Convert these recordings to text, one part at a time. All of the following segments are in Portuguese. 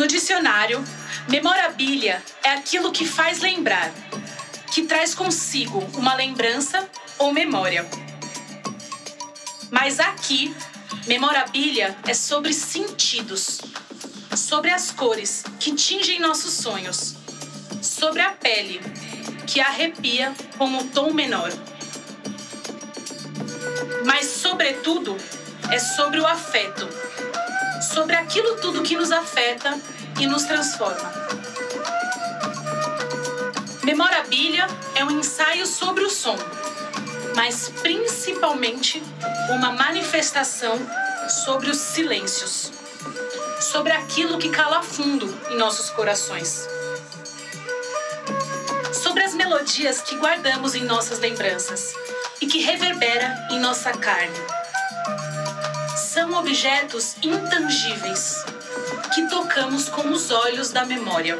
No dicionário, memorabilia é aquilo que faz lembrar, que traz consigo uma lembrança ou memória. Mas aqui, memorabilia é sobre sentidos, sobre as cores que tingem nossos sonhos, sobre a pele que arrepia com o tom menor. Mas, sobretudo, é sobre o afeto, sobre aquilo tudo que nos afeta e nos transforma. Memorabilia é um ensaio sobre o som, mas principalmente uma manifestação sobre os silêncios, sobre aquilo que cala fundo em nossos corações, sobre as melodias que guardamos em nossas lembranças e que reverbera em nossa carne. São objetos intangíveis que tocamos com os olhos da memória.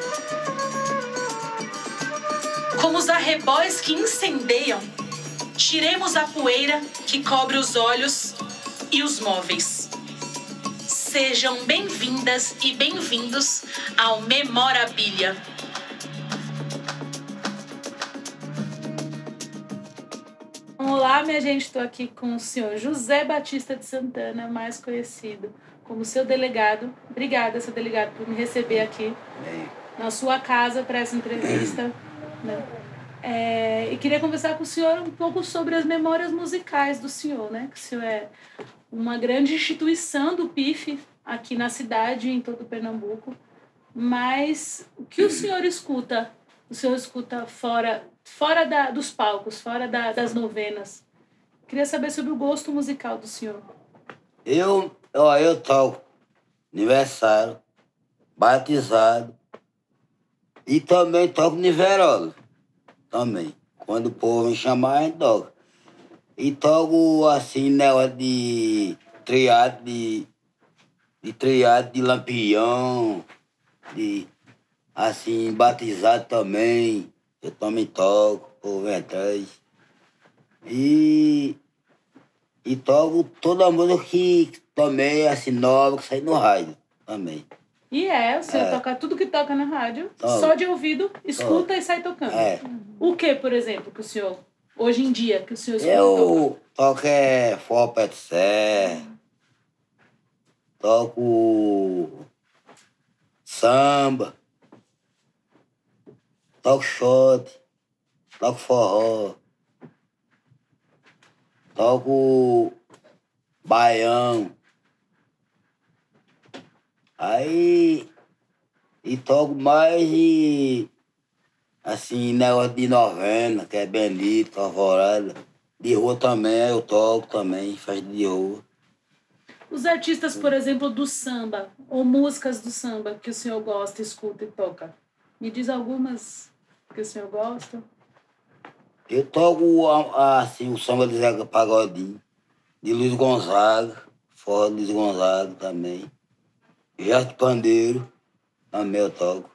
Como os arrebóis que incendeiam, tiremos a poeira que cobre os olhos e os móveis. Sejam bem-vindas e bem-vindos ao Memorabilia. Olá, minha gente, estou aqui com o senhor José Batista de Santana, mais conhecido como seu delegado. Obrigada, seu delegado, por me receber aqui na sua casa para essa entrevista. Né? É, e queria conversar com o senhor um pouco sobre as memórias musicais do senhor, né? Que o senhor é uma grande instituição do PIF aqui na cidade, em todo Pernambuco. Mas o que o senhor escuta? O senhor escuta fora fora da, dos palcos, fora da, das novenas. Queria saber sobre o gosto musical do senhor. Eu, ó, eu toco aniversário, batizado e também toco niverola. Também. Quando o povo me chamar, a gente toca. E toco assim, negócio de triado de, de triado de lampião, de assim, batizado também. Eu também toco, por atrás. E, e toco toda a música que também é assim, nova, que sai no rádio também. E é, o senhor é. toca tudo que toca na rádio, só de ouvido, escuta e sai tocando. É. O que, por exemplo, que o senhor, hoje em dia, que o senhor escuta? Eu toco é de serra, toco samba, toco shot, toco forró, toco baião. Aí e toco mais e assim, negócio de novena, que é Benito, Alvorada. De rua também, eu toco também, faz de rua. Os artistas, por exemplo, do samba, ou músicas do samba que o senhor gosta, escuta e toca. Me diz algumas que o senhor gosta? Eu toco assim, o samba de Zeca Pagodinho, de Luiz Gonzaga, fora Luiz Gonzaga também. Gerto Pandeiro, também eu toco.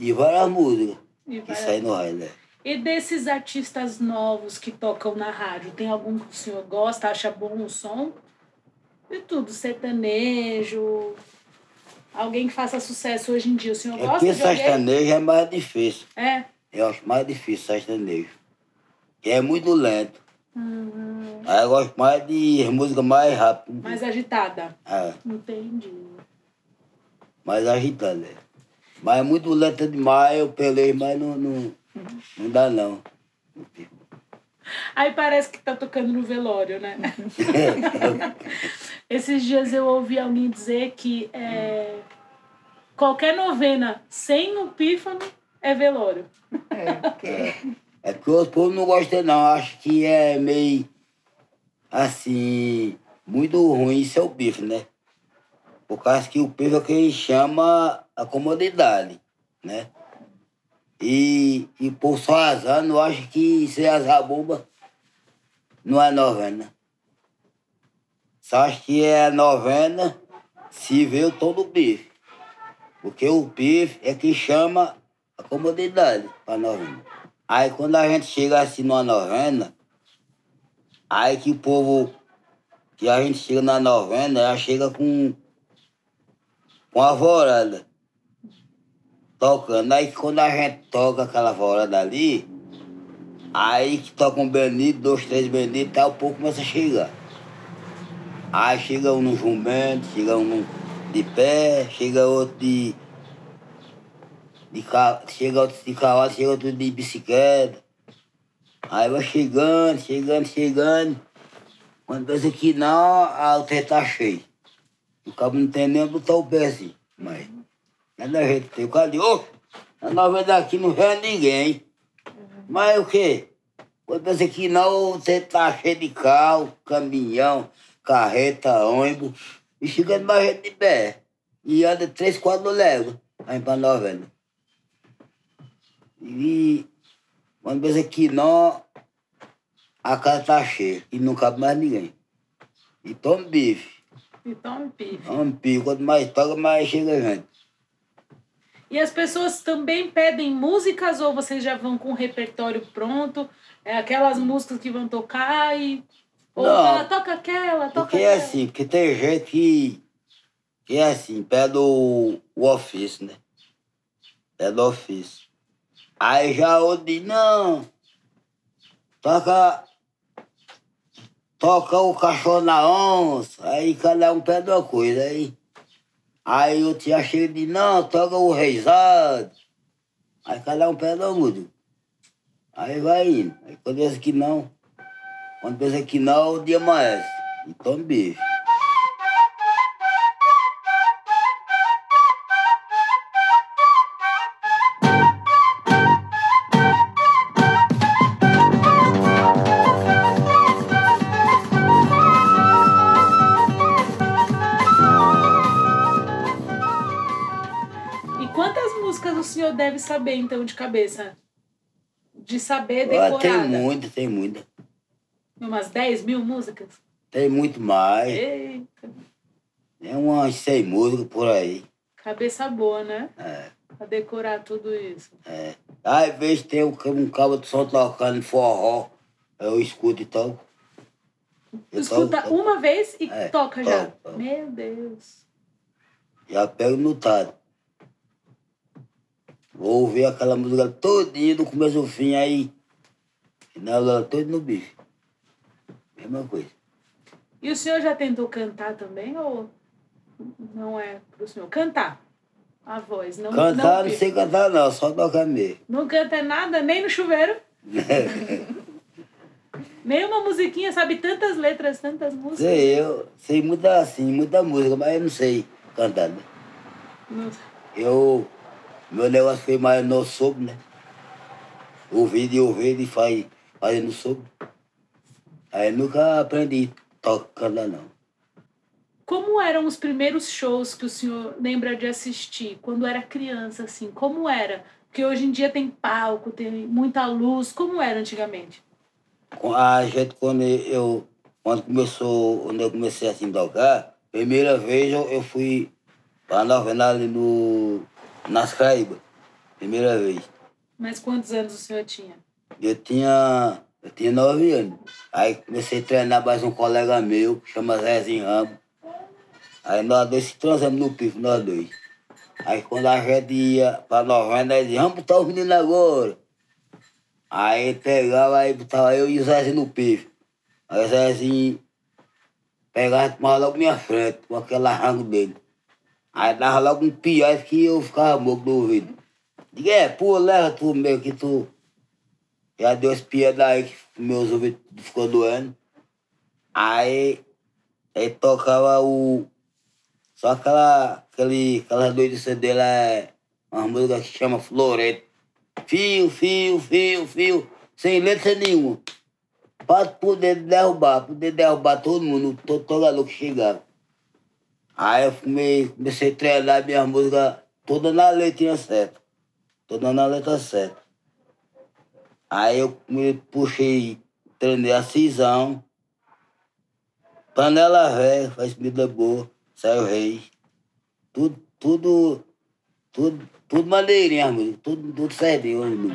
E várias músicas e que saem no rádio, né? E desses artistas novos que tocam na rádio, tem algum que o senhor gosta, acha bom o som? De tudo, sertanejo, alguém que faça sucesso hoje em dia. O senhor gosta Aqui, de alguém? sertanejo é mais difícil. É? Eu acho mais difícil sertanejo. É muito lento. Uhum. Aí eu gosto mais de música mais rápida. Mais agitada. É. Entendi. Mais agitada. É. Mas é muito lenta demais, eu pelei, mas não, não, uhum. não dá não. Aí parece que tá tocando no velório, né? Esses dias eu ouvi alguém dizer que é, qualquer novena sem o pífano é velório. É, porque... é porque o povo não gosta não, acho que é meio assim, muito ruim ser o bife, né? Por causa que o bife é o que chama a comodidade, né? E, e por só azar, não acho que ser azar bomba não é novena. Só acho que é novena se vê o tom do bife. Porque o bife é que chama a comodidade para novena. Aí quando a gente chega assim numa novena, aí que o povo, que a gente chega na novena, já chega com com a vorada. Tocando. Aí quando a gente toca aquela vorada ali, aí que toca um benito, dois, três benitos, tal, o povo começa a chegar. Aí chega um no jumento, chega um de pé, chega outro de. De chega outro de cavalo, chega outro de bicicleta. Aí vai chegando, chegando, chegando. Quando pensa que não, a UTI tá cheio. O cabo não tem nem botar o pé assim. Mas não é da jeito tem. O cara diz, ô, a nova daqui não vê ninguém. Mas o quê? Quando pensa que não, você tá cheio de carro, caminhão, carreta, ônibus, e chegando mais gente de pé. E anda três, quatro léguas aí pra novela. E quando pensa que não, a casa tá cheia e não cabe mais ninguém. E toma bife. E toma bife. Toma bife. Quanto mais toca, mais chega gente. E as pessoas também pedem músicas ou vocês já vão com o repertório pronto? É aquelas músicas que vão tocar e. Ou Não, fala, toca aquela, toca Porque aquela. é assim, porque tem gente que, que é assim, pede o, o ofício, né? Pede o ofício. Aí já outro diz, não, toca, toca o cachorro na onça. Aí cada um pede uma coisa. Aí, aí o tia chega e diz, não, toca o reizado. Aí cada um pede uma música. Aí vai indo. Aí quando pensa que não, quando pensa que não, o dia amanhece. Então, bicho. Deve saber, então, de cabeça? De saber Ah, decorada? tem muita, tem muita. Umas 10 mil músicas? Tem muito mais. Eita, Tem umas 100 músicas por aí. cabeça boa, né? É, Pra decorar tudo isso. é. Às vezes tem um, um cabo de som tocando forró. Eu escuto e toco. Eu Escuta toco, toco. uma vez e É, toca já. toco, toco. Meu Deus. Já pego no tado. Vou ouvir aquela música todinha do começo ao fim, aí. Final ela todo no bicho. Mesma coisa. E o senhor já tentou cantar também ou não é pro senhor? Cantar. A voz. Não, Cantar não não, sei cantar não, só tocar mesmo. não canta nada, nem no chuveiro. nem uma musiquinha, sabe tantas letras, tantas músicas. Sei, eu sei muita, assim, muita música, mas eu não sei cantar, né? Não- Eu, meu negócio foi mais no sopro, né? Ouvido e ouvido e faz, fazendo sopro. Aí nunca aprendi cantar, não. Como eram os primeiros shows que o senhor lembra de assistir quando era criança, assim? Como era? Porque hoje em dia tem palco, tem muita luz. Como era antigamente? A gente, quando eu, quando começou, quando eu comecei assim a tocar, primeira vez eu, eu fui pra novena ali no, nas Caraíbas. Primeira vez. Mas quantos anos o senhor tinha? Eu tinha, eu tinha nove anos. Aí comecei a treinar mais um colega meu, que chama Zezinho Rambo. Aí nós dois se transamos no pifo, nós dois. Aí quando a gente ia pra novena, ele dizia, vamos botar os meninos agora. Aí pegava, aí botava eu e o Zezinho no pifo. Aí o Zezinho pegava e tomava logo minha frente, com aquele arranco dele. Aí dava logo um pior que eu ficava moco do ouvido. Diga, é, pô, leva tu mesmo que tu já deu as piadas aí que meus ouvidos ficou doendo. Aí, aí tocava o. Só aquela. Aquele, aquelas doidices dele é uma música que chama Floreto. Fio, fio, fio, fio, sem letra nenhuma. Pra poder derrubar, poder derrubar todo mundo, todo jogador que chegava. Aí eu comecei, comecei a treinar minha música toda na letrinha certa. Toda na letra certa. Aí eu me puxei, treinei a cisão. Panela velha, faz comida boa, saiu rei. Tudo, tudo, tudo, tudo maneirinho. Tudo, tudo certinho, amigo.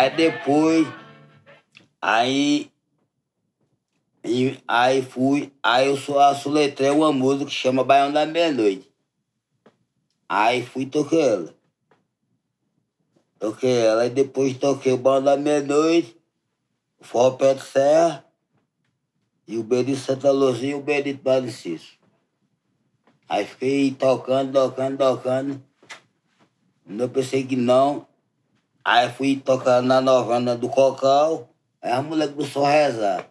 Aí depois, aí, e, aí fui, aí eu só assoletrei uma música que chama Baião da Meia-Noite. Aí fui e toquei ela. Toquei ela, aí depois toquei o Baião da Meia-Noite, o Forró Pedro Serra, e o Benito Santa Luzia e o Benito Padre Cício. Aí fiquei tocando, tocando, tocando. Não pensei que não. Aí fui tocar na novena do Cocal. Aí a mulher começou a rezar.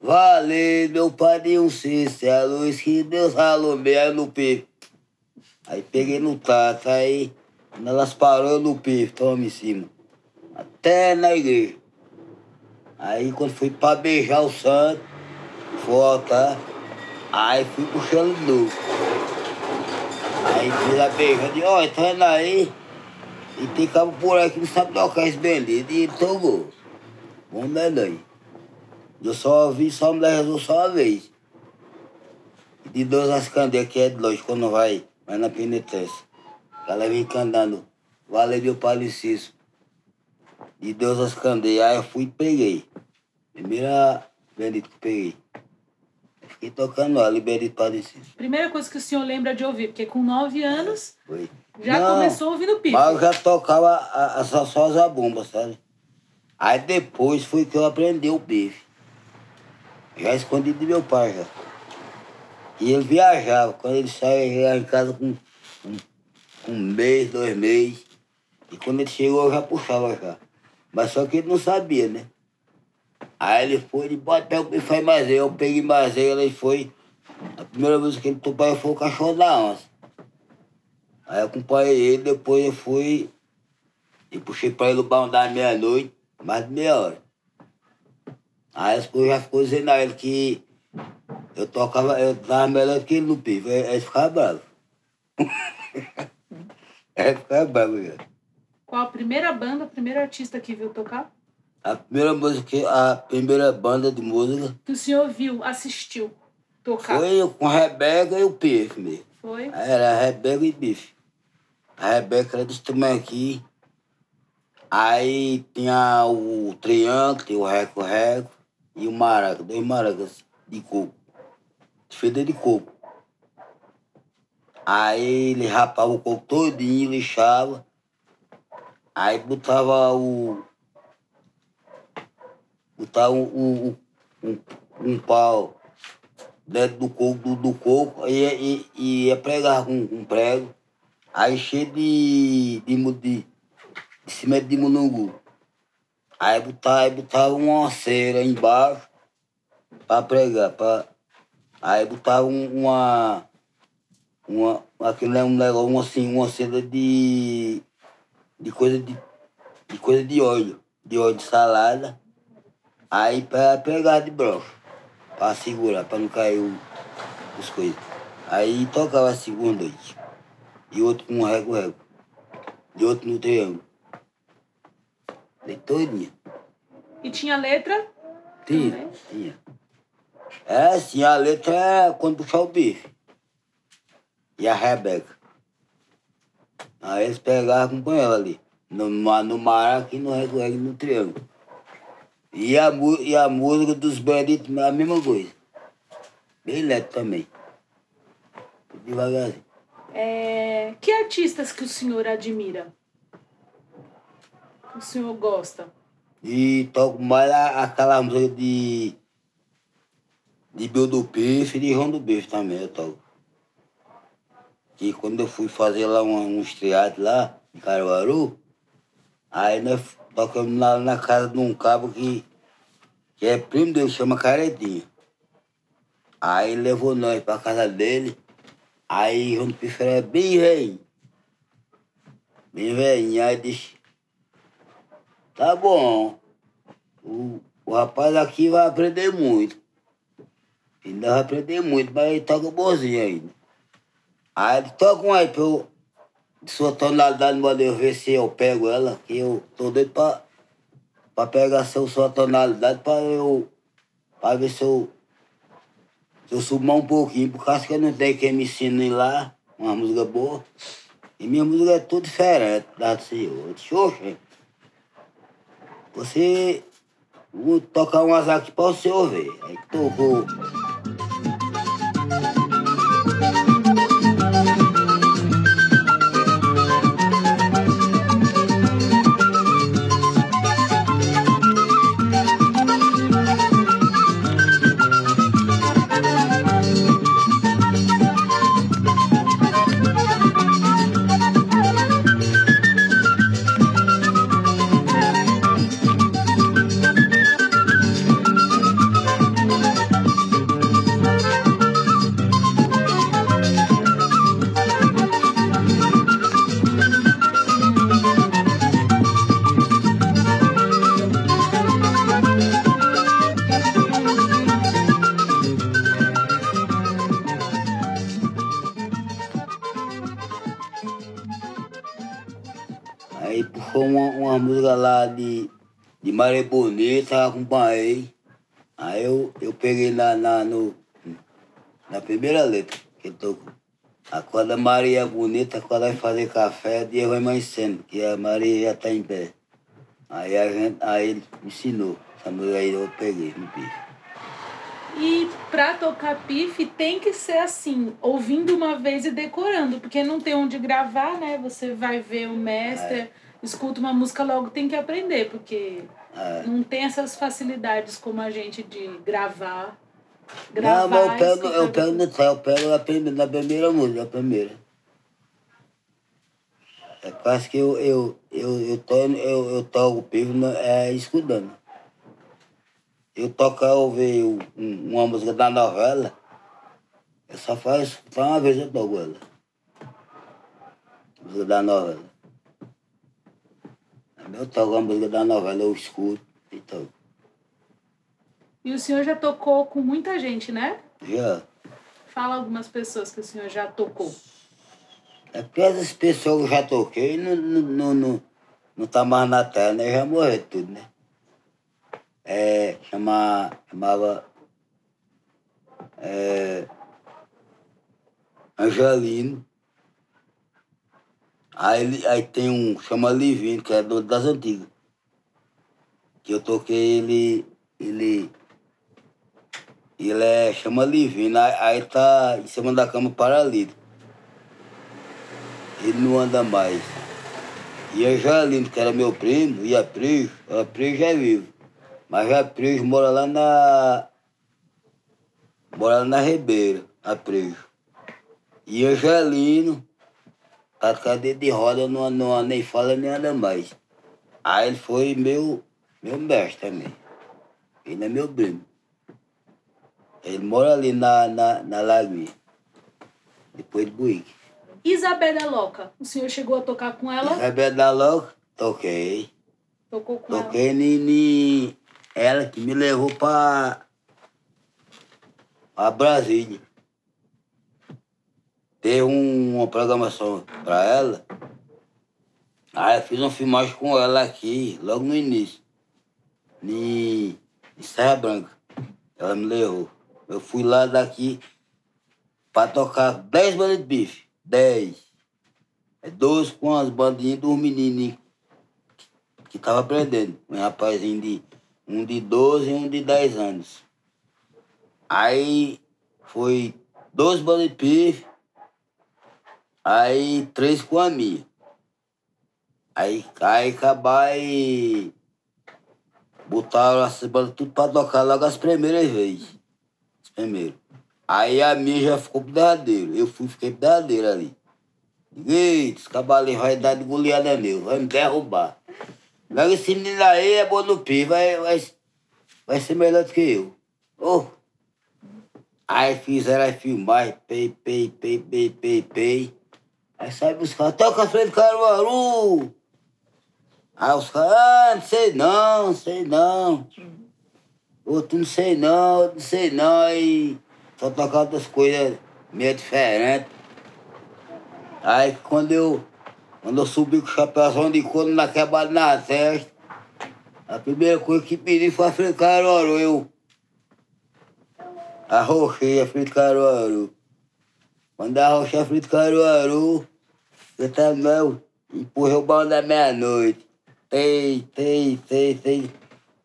Valeu, meu padrinho Cício, é luz que Deus ralou meio no pico. Aí peguei no tato, aí quando elas parou no pico, toma em cima. Até na igreja. Aí quando fui pra beijar o santo, volta, aí fui puxando de novo. Aí a beija de, ó, tá indo aí. E tem cabo por aí que não sabe tocar esse bendito. E tocou. Vamos vendo aí. Eu só vi, só me rezou só uma vez. De duas as candeias que é de longe, quando vai, vai na penitência. Ela vem cantando, vale meu palicício. De Deus as candeias. Aí eu fui e peguei. Primeira bendito que peguei. Fiquei tocando ela, Benedito Palicício. Primeira coisa que o senhor lembra de ouvir, porque com nove anos Foi. Já Não, começou ouvindo pico. Mas eu já tocava a, a, só, só as zabumbas, sabe? Aí depois foi que eu aprendi o bife. Já escondi de meu pai já. E ele viajava. Quando ele saía, ele ia em casa com, com, com um mês, dois meses. E quando ele chegou, eu já puxava já. Mas só que ele não sabia, né? Aí ele foi, ele bota, pega o bife faz mais eu. Eu peguei mais ele, ele foi. A primeira vez que ele topou foi o cachorro da onça. Aí eu acompanhei ele, depois eu fui e puxei pra ele o balão da meia-noite, mais de meia hora. Aí depois já ficou dizendo a ele que eu tocava, eu tava melhor que ele no pico. Aí ele ficava bravo. aí ficava bravo, já. Qual a primeira banda, a primeira artista que viu tocar? A primeira música, a primeira banda de música Que o senhor viu, assistiu tocar? foi eu com Rebeca e o Pife mesmo. Foi? Era Rebeca e Bife. A Rebeca era desse tamanho aqui. Aí tinha o triângulo, o reco-reco e o maraca, dois maracas de coco. Feita de coco. Aí ele rapava o coco todinho, lixava. Aí botava o. Botava o, um, um pau dentro do coco, do, do coco, e, e, e ia pregar com, com prego, aí cheio de, de, de, de cimento de munungu. Aí botava, aí botava uma cera embaixo para pregar. Pra, aí botava um- uma. Uma, aquele é um negócio, uma, assim, uma cera de. de coisa de. de coisa de óleo, de óleo de salada. Aí para pegar de brocha para segurar, para não cair o, os coisas. Aí tocava a segunda noite. E outro com um rego-rego. E outro no triângulo. De todinha. E tinha letra? Tinha, Também? tinha. É, sim, a letra é quando puxar o bife. E a Rebeca. Aí eles pegavam com ela ali. No, no maraca e no rego-rego e no triângulo. E a, e a música dos bandidos, a mesma coisa. Bem lento também. Devagarzinho. É, Que artistas que o senhor admira? O senhor gosta? E toco mais aquela música de. de Bill do Bife e de João do Bife também, eu toco. Que quando eu fui fazer lá um, um estreado lá, em Caruaru, aí nós tocamos lá na casa de um cabo que, que é primo dele, chama Caretinha. Aí levou nós pra casa dele, aí João Bife era bem velhinho. Bem velhinho, aí disse, Tá bom. O, o rapaz aqui vai aprender muito. Ainda vai aprender muito, mas ele toca bonzinho ainda. Aí ele toca um aí pra eu, sua tonalidade, manda eu ver se eu pego ela, que eu tô doido pra, pra pegar seu, sua tonalidade pra eu. pra ver se eu. Eu subir um pouquinho, por causa que eu não tenho quem me ensine lá, uma música boa. E minha música é tudo diferente da do senhor. Eu disse, "Oxe, você. Vou tocar umas aqui pra você ouvir. Aí tocou. De Maria Bonita, acompanhei. Aí eu, eu peguei na, na, no, na primeira letra que tocou. Acorda Maria Bonita, quando vai fazer café, dia vai amanhecendo, que a Maria já está em pé. Aí, a gente, aí ele me ensinou. Essa música aí eu peguei no pife. E pra tocar pife tem que ser assim, ouvindo uma vez e decorando, porque não tem onde gravar, né? Você vai ver o mestre, É. escuta uma música, logo tem que aprender, porque É. não tem essas facilidades como a gente de gravar. Não, Gravar mas eu pego, escutar eu pego no eu pego na primeira, na primeira música, a primeira. É quase que eu, eu, eu, eu, tô, eu, eu toco o pivo é, escutando. Eu toco, eu um- uma música da novela, eu só faço escutar uma vez eu toco ela. Música da novela. Eu toco a música da novela, eu escuto e toco. E o senhor já tocou com muita gente, né? Já. Fala algumas pessoas que o senhor já tocou. É porque essas pessoas que eu já toquei não, não, não, não, não tá mais na terra, né? Já morreu tudo, né? É, chama, chamava é, Angelino. Aí, aí tem um, chama Livino, que é do, das antigas. Que eu toquei ele, ele, ele é, chama Livino, aí, aí tá em cima da cama paralítico ele não anda mais. E a Jalino, que era meu primo, e a Prijo, a Prijo é vivo. Mas a Prijo mora lá na. mora lá na Ribeira, a Prijo. E a Jalino, a cadeira de roda, não, não, nem fala nem anda mais. Aí ele foi meu, meu mestre também. Ele é meu primo. Ele mora ali na, na, na Lagoinha. Depois de Buíque. Isabela Loca, o senhor chegou a tocar com ela? Rebelde da Louca, toquei. Tocou com ela. Toquei ni, ni- ela que me levou pra, pra Brasília. Teve um- uma programação pra ela. Aí eu fiz uma filmagem com ela aqui, logo no início. Em, em Serra Branca. Ela me levou. Eu fui lá daqui pra tocar 10 bandas de bife. 10. É 12 com as bandinhas dos menininhos que tava aprendendo. Um rapazinho de. Um de 12 e um de 10 anos. Aí foi 12 bandas de pife, aí três com a minha. Aí, aí acabar e botaram essas bandas tudo pra tocar logo as primeiras vezes. As primeiras. Aí a minha já ficou pro derradeiro. Eu fui, fiquei pro derradeiro ali. Eita, esse cavalinho vai dar de goleada meu, vai me derrubar. Logo esse menino aí é bom no pi, vai, vai, vai ser melhor do que eu. Oh. Aí fizeram a filmagem, pei, pei, pei, pei, pei, pei. Aí sai buscar, toca a frente do Caruaru. Aí os caras, ah, não sei não, não sei não. Outro não sei não, outro não sei não. Aí só tocava outras coisas meio diferentes. Aí quando eu, quando eu subi com o chapéuzão de couro na quebrada na testa, a primeira coisa que pedi foi a frente do Caruaru. Eu arrochei a frente do Caruaru. Quando eu arrochei a frente do Caruaru, eu também empurrei o balão da meia-noite. tei, tei, tei.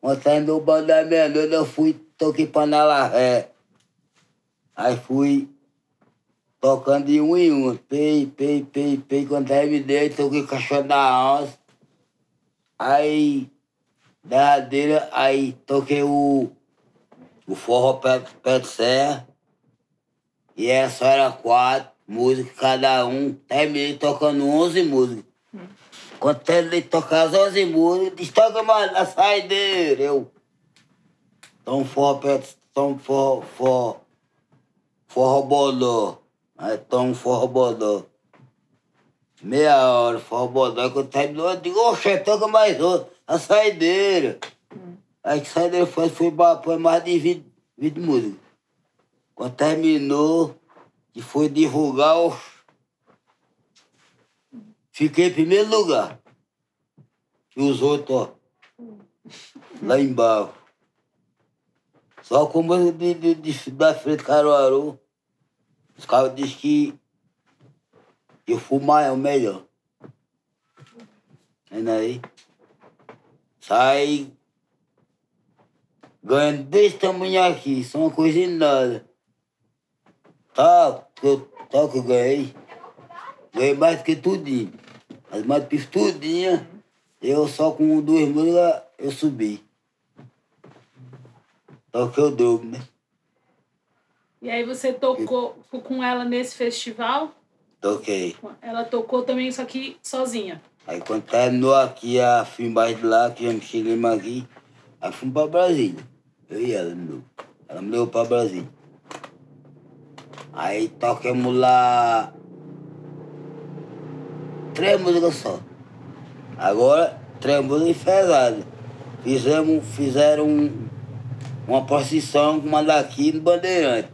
Quando terminou o bando da meia-noite, eu fui, toquei panela ré. Aí fui tocando de um em um. Pei, pei, pei, pei. Quando terminei, toquei cachorro da onça. Aí, derradeira, aí toquei o, o forró de serra. E era só era quatro músicas cada um. Terminei tocando 11 músicas. Quando de tocar as 11 músicas, disse, toca mais na saideira. Eu, tom forró pé, tom forró, forró, forró bodó. Aí tom forró bodó. Meia hora, forró bodó. Quando terminou, eu digo, oxe, toca mais outro. A saideira. Aí que saideira foi, foi, foi mais de 20, 20 músicas. Quando terminou, e foi divulgar, fiquei em primeiro lugar. E os outros, ó, lá embaixo. Só como de, de, de, da frente Caruaru, os caras dizem que eu fui maior, melhor. Vendo aí? Sai ganhando desse tamanho aqui, são uma coisa nada. Tá, eu, tá que eu ganhei. Ganhei mais do que tudinho. As mais pif tudinha, eu só com duas músicas eu subi. Tá que eu dobro, né? E aí você tocou com ela nesse festival? Toquei. Ela tocou também isso aqui sozinha? Aí quando terminou aqui a filmagem de lá, que já me chegamos aqui, aí fomos pra Brasília. Eu e ela novo. Ela me levou pra Brasília. Aí tocamos lá três músicas só. Agora, três músicas pesadas. Fizemos, fizeram uma procissão com uma daqui no Bandeirante.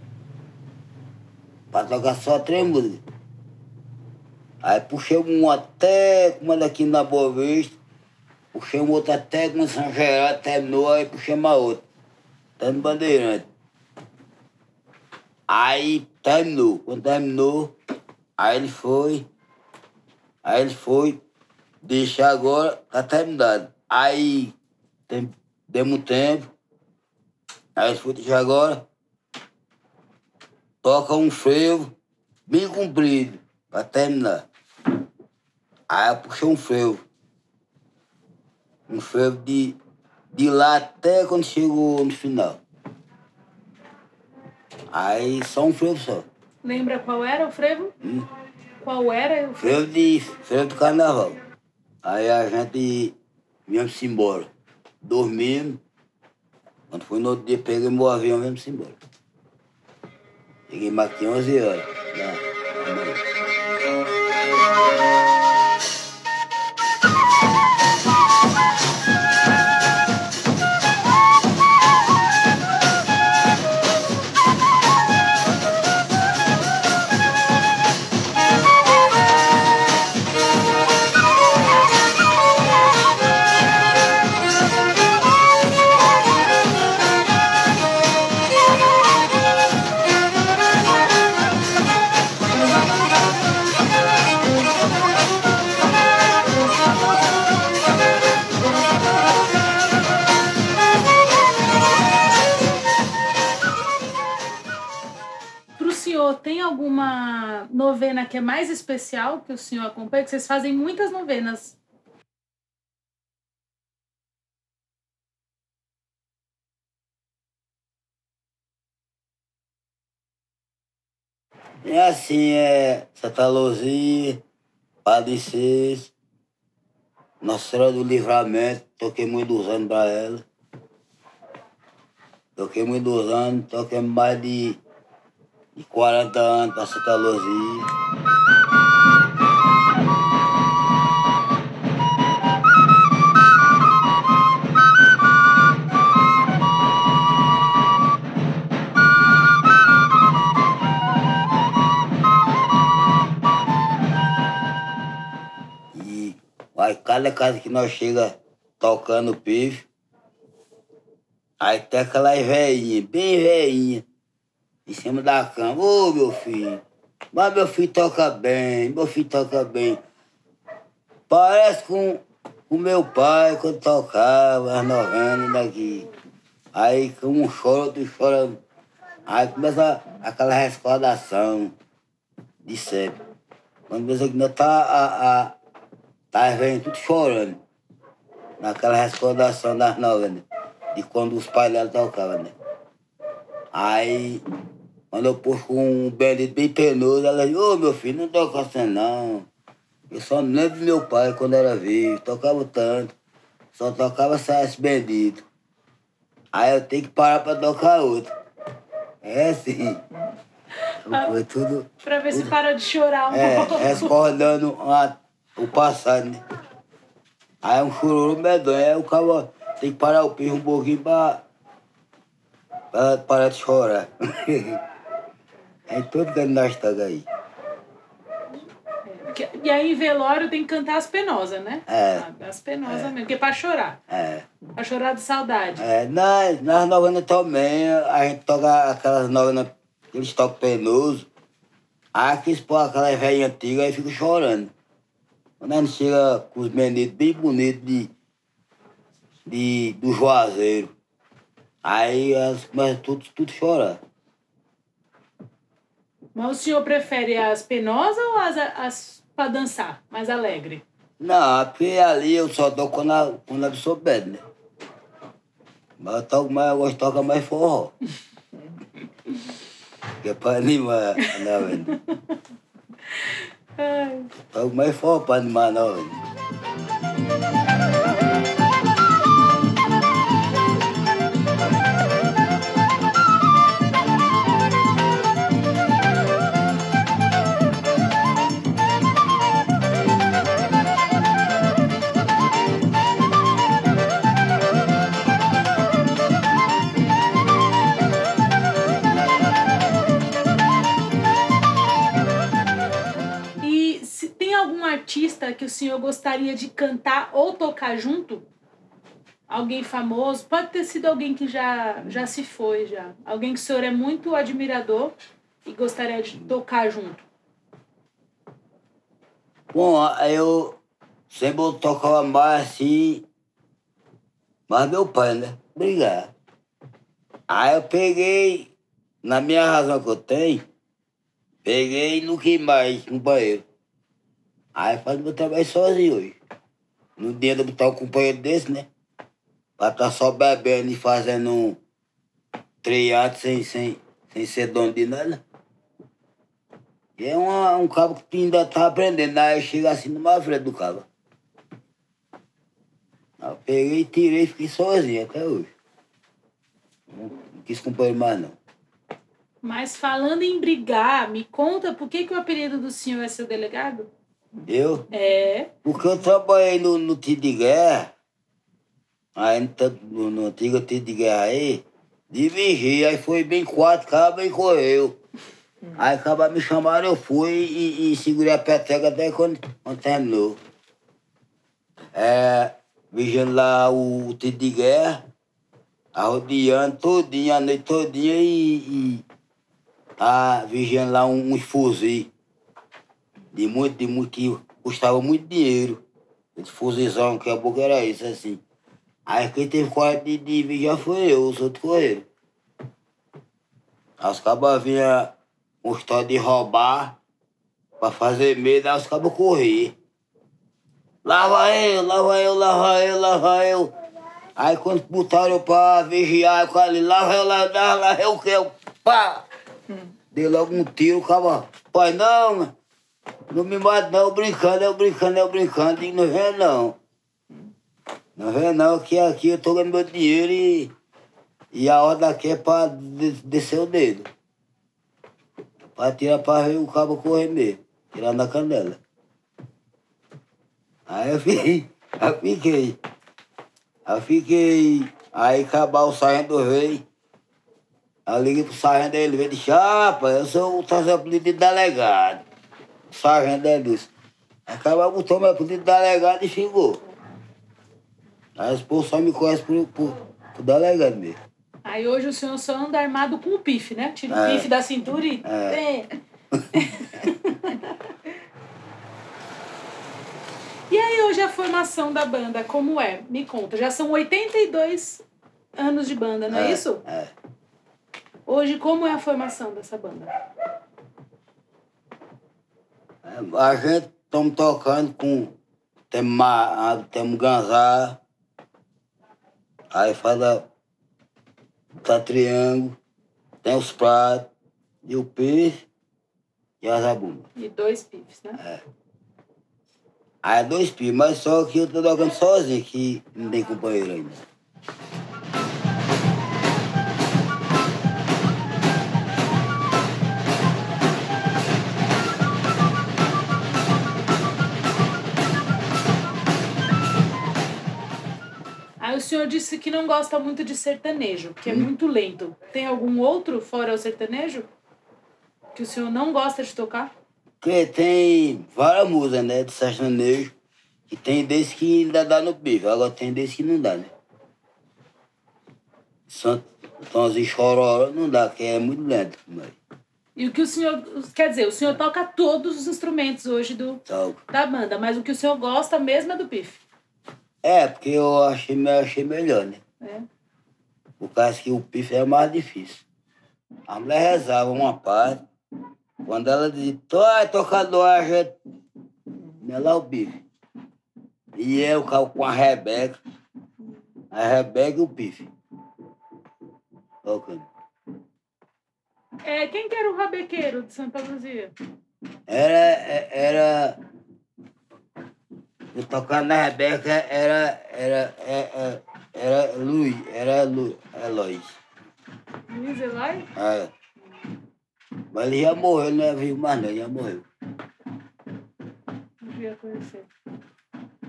Pra tocar só três músicas. Aí puxei um até uma daqui na Boa Vista, puxei um outro até com São Geraldo, terminou, aí puxei uma outra. Tá no Bandeirante. Aí terminou. Quando terminou, aí ele foi. Aí ele foi. Deixa agora, tá terminado. Aí tem, demos tempo. Aí ele foi deixar agora. Toca um frevo bem comprido pra terminar. Aí eu puxei um frevo. Um frevo de, de lá até quando chegou no final. Aí só um frevo só. Lembra qual era o frevo? Hum. Qual era o frevo? de frevo do carnaval. Aí a gente viemos embora. Dormimos. Quando foi no outro dia, peguei meu avião e viemos embora. Cheguei mais aqui 11 horas. Novena que é mais especial que o senhor acompanha? Que vocês fazem muitas novenas. É assim, é Santa Luzia, Padre Cis, Nossa Senhora do Livramento, toquei muitos anos para ela. Toquei muitos anos, toquei mais de de 40 anos para Santa Luzia. E aí, cada casa que nós chega tocando pife, aí tem aquelas velhinhas, bem velhinhas em cima da cama. Ô, meu filho, mas meu filho toca bem, meu filho toca bem. Parece com, o meu pai, quando tocava as novenas daqui, aí um chora, outro chora. Aí começa aquela recordação de sempre. Quando você ainda tá a, a, tá vendo tudo chorando. Naquela recordação das novenas. De quando os pais dela tocavam, né? Aí, quando eu com um Benedito bem penoso, ela disse, ô oh, meu filho, não toca assim não. Eu só não lembro do meu pai quando era vivo, tocava tanto. Só tocava esse bendito. Aí eu tenho que parar pra tocar outro. É assim. Foi tudo. Pra ver tudo, se parou de chorar um é, pouco. Recordando uma, o passado, né? Aí um chororô medonho, aí o cara tem que parar o piso um pouquinho pra, pra parar de chorar. é tudo que nós estamos aí. E aí em velório tem que cantar as penosas, né? É. As penosas é. mesmo, porque é pra chorar. É. Pra chorar de saudade. É, nas, nas novenas também, a gente toca aquelas novenas eles tocam penoso. Aí que expor aquela velha antiga aí fica chorando. Quando a gente chega com os meninos bem bonitos de, de, do Juazeiro, aí elas começam tudo, tudo chorar. Mas o senhor prefere as penosas ou as, as para dançar, mais alegre? Não, porque ali eu só toco quando a, quando a pessoa pede, né? Mas eu, toco mais, eu gosto de tocar mais forró. que é para animar a novena. Toco mais forró para animar a novena. Que o senhor gostaria de cantar ou tocar junto? Alguém famoso? Pode ter sido alguém que já, já se foi, já. Alguém que o senhor é muito admirador e gostaria de tocar junto. Bom, eu sempre tocava mais assim, mas meu pai, né? Obrigado. Aí eu peguei, na minha razão que eu tenho, peguei no que mais, no banheiro. Aí faz meu trabalho sozinho hoje. No dia de botar um companheiro desse, né? Pra estar tá só bebendo e fazendo um triado sem, sem, sem ser dono de nada. E é uma, um cabo que ainda tá aprendendo. Aí chega assim numa frente do cabo. Aí eu peguei, tirei e fiquei sozinho até hoje. Não, não quis companheiro mais não. Mas falando em brigar, me conta por que, que o apelido do senhor é seu delegado? Eu? É. Porque eu trabalhei no, no tiro de guerra, aí no, no antigo tiro de guerra aí, de vigia, aí foi bem quatro cabos e correu. Hum. Aí acaba me chamaram, eu fui e, e segurei a peteca até quando, quando terminou. É, vigiando lá o, o tiro de guerra, arrodeando todinha, a noite todinha e, e tá vigiando lá uns um, fuzis de muito, de muito, que custava muito dinheiro. Esse fuzizão, que a boca era isso, assim. Aí quem teve coragem de, de já foi eu, os outros correram. Aí os cabas vinham com história de roubar, pra fazer medo, aí os cabas corriam. Lava eu, lava eu, lava eu, lava eu. Aí quando botaram eu pra vigiar, eu ali, lava eu, lava, lava eu, que eu, pá! Hum. Dei logo um tiro, o caba, pai, não, mano. Não me mata não, brincando, eu brincando, eu brincando. Digo, não vem não. Não vem não, que aqui eu tô ganhando meu dinheiro e, e a hora daqui é pra descer o dedo. Pra tirar pra ver o cabo correr mesmo. Tirar na canela. Aí eu fiquei, eu fiquei. Fiquei. Aí acabar o sargento veio. Eu liguei pro sargento ele veio e disse, ah, eu sou o sargento de delegado sargento é disso. Acaba botou meu apelido de delegado e xingou. Aí os povos só me conhecem por, por, por delegado mesmo. Aí hoje o senhor só anda armado com o pife, né? Tira o é. pife da cintura e. É. e aí hoje a formação formação da banda, como é? Me conta. Já são 82 anos de banda, não é, É, isso? É. Hoje, como é a formação dessa banda? A gente estamos tocando com. Temos ma- temos ganzá, aí faz a. Tá triângulo, tem os pratos, e o peixe e a zabumba. E dois pifes, né? Aí é dois pis, mas só que eu tô tocando sozinho, que não tem companheiro ainda. Senhor disse que não gosta muito de sertanejo, que é Hum. muito lento. Tem algum outro fora o sertanejo? Que o senhor não gosta de tocar? Porque tem várias músicas, né, de sertanejo, que tem desse que ainda dá no bicho, agora tem desse que não dá, né? Santo Tomzinho Chororó não dá, que é muito lento. Mas, E o que o senhor. Quer dizer, o senhor toca todos os instrumentos hoje do, toco. da banda, mas o que o senhor gosta mesmo é do pife. É, porque eu achei, me- achei melhor, né? É. Por causa que o pife é mais difícil. A mulher rezava uma parte, quando ela dizia, é tocador, a gente. Não é lá o bife. E eu com a Rebeca, a Rebeca e o pife. Tocando. É, quem que era o rabequeiro de Santa Luzia? Era. Era. Eu tocando na Rebeca era. Era. Era, era Luiz. Era Lu, Eloy. Luiz Eloy? É. Mas ele já morreu, não é vivo mais não, já morreu. Não devia conhecer.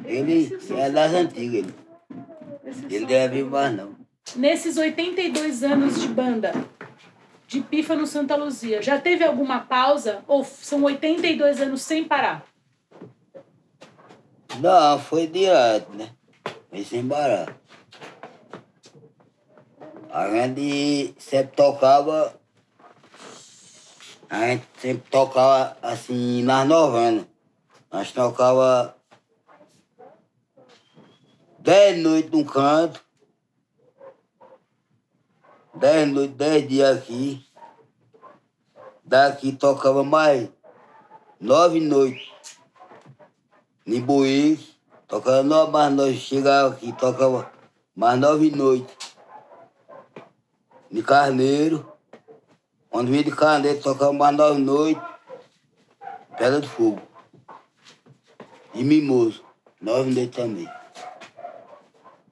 Ele é das antigas, ele. esse Ele não é vivo mais não. Nesses 82 anos de banda, de pifa no Santa Luzia, já teve alguma pausa? Ou são 82 anos sem parar? Não, foi direto, né? Foi sem parar. A gente sempre tocava. A gente sempre tocava assim nas novenas. Nós tocava dez noites num canto, dez noites, dez dias aqui. Daqui tocava mais nove noites. Buíque, tocava nove mais nove, chegava aqui, tocava mais nove noites. De Carneiro, quando vinha de Carneiro, tocava mais nove noites, Pedra do Fogo. E Mimoso, nove noites também.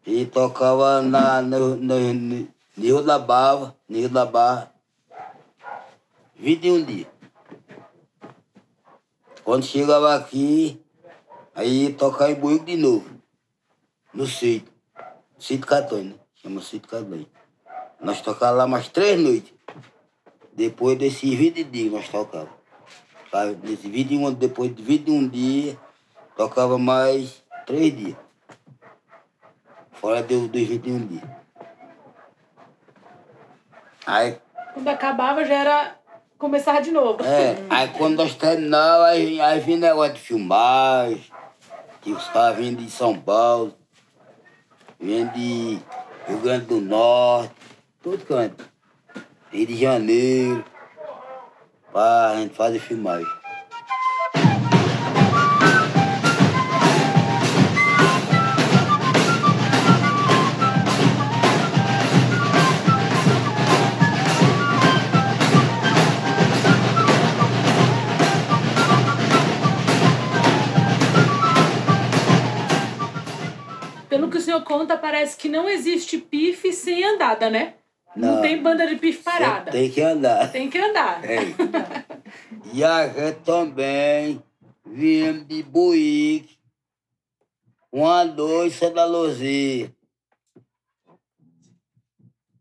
E tocava na, no, no, no, Rio da Bava, no Rio da Barra, 21 dias. Quando chegava aqui, Aí tocar em Buico de novo. No sítio. Sítio Catões, né? Chama Sítio Catões. Nós tocava lá mais três noites. Depois desses 20 dias nós tocava. Sabe? Desses 21, depois de 21 dias, tocava mais três dias. Fora do- dos 21 dias. Aí Quando acabava já era começar de novo. É, aí quando nós terminávamos, aí, aí vinha negócio de filmagem, que os caras vinham de São Paulo, vinham de Rio Grande do Norte, tudo canto. Rio de Janeiro, pra gente fazer filmagem. Conta, parece que não existe pife sem andada, né? Não, Não. tem banda de pife parada. Tem que andar. Tem que andar. E a gente também viemos de Buíque, uma noite Santa Luzia.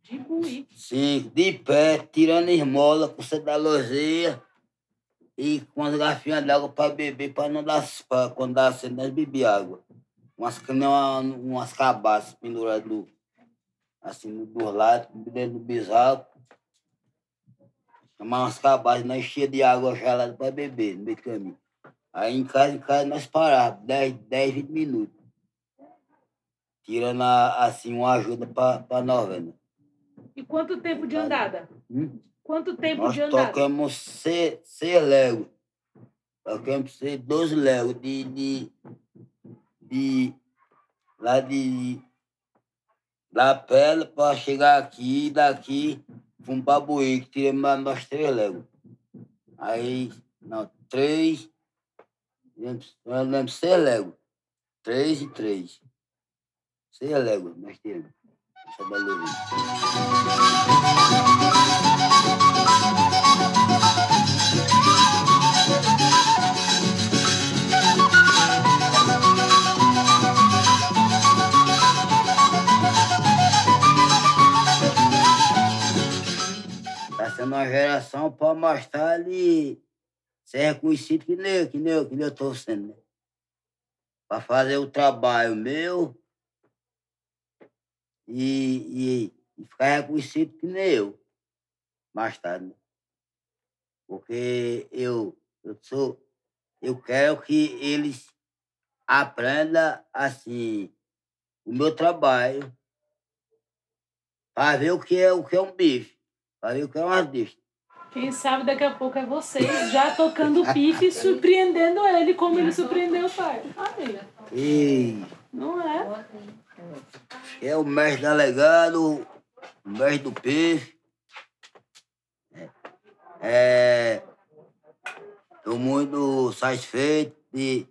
De buí. Sim, de pé, tirando esmola com Santa Luzia e com as garfinhas d'água para beber, para não dar, pra, quando dá sede, nós beber água. Umas, uma- umas cabaças penduradas do, assim, dos lados, dentro do bisaco. Chamar umas cabaças, nós enchia de água gelada para beber no meio do caminho. Aí em casa, em casa, nós parávamos, 10, 10 20 minutos. tirando assim uma ajuda para nós, né? E quanto tempo de andada? Hum? Quanto tempo nós de andada? tocamos seis, seis léguas. Tocamos seis, 12 léguas de, de, de lá de da Pele para chegar aqui, daqui fomos para Buíque, tiramos nós três léguas. Aí, não, três, nós lembro seis léguas. Três e três. Seis léguas nós tiramos. Essa da geração para mostrar ali ser reconhecido que nem que nem que nem eu estou sendo, né? Para fazer o trabalho meu e, e, e, ficar reconhecido que nem eu, mais tarde, né? Porque eu, eu sou, eu quero que eles aprendam assim o meu trabalho para ver o que é o que é um bife, para ver o que é um artista. Quem sabe daqui a pouco é vocês já tocando pife e surpreendendo ele como ele surpreendeu o pai. Ei. Não é? É o mestre delegado, o mestre do pife. É, Estou muito satisfeito de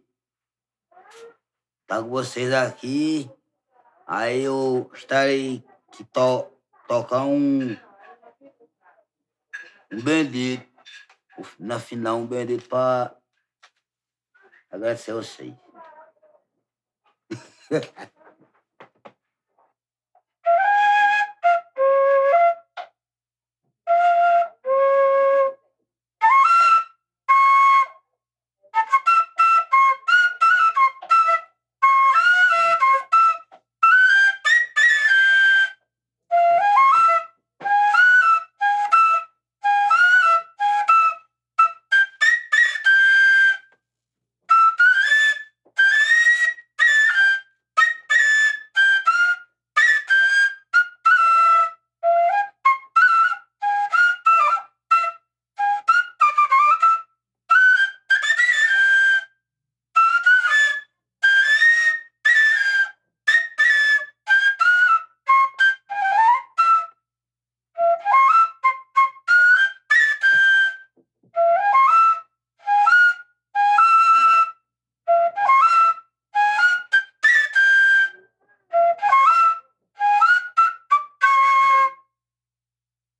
estar com vocês aqui. Aí eu estarei que to, tocar um um bendito, na final, um bendito para agradecer a vocês.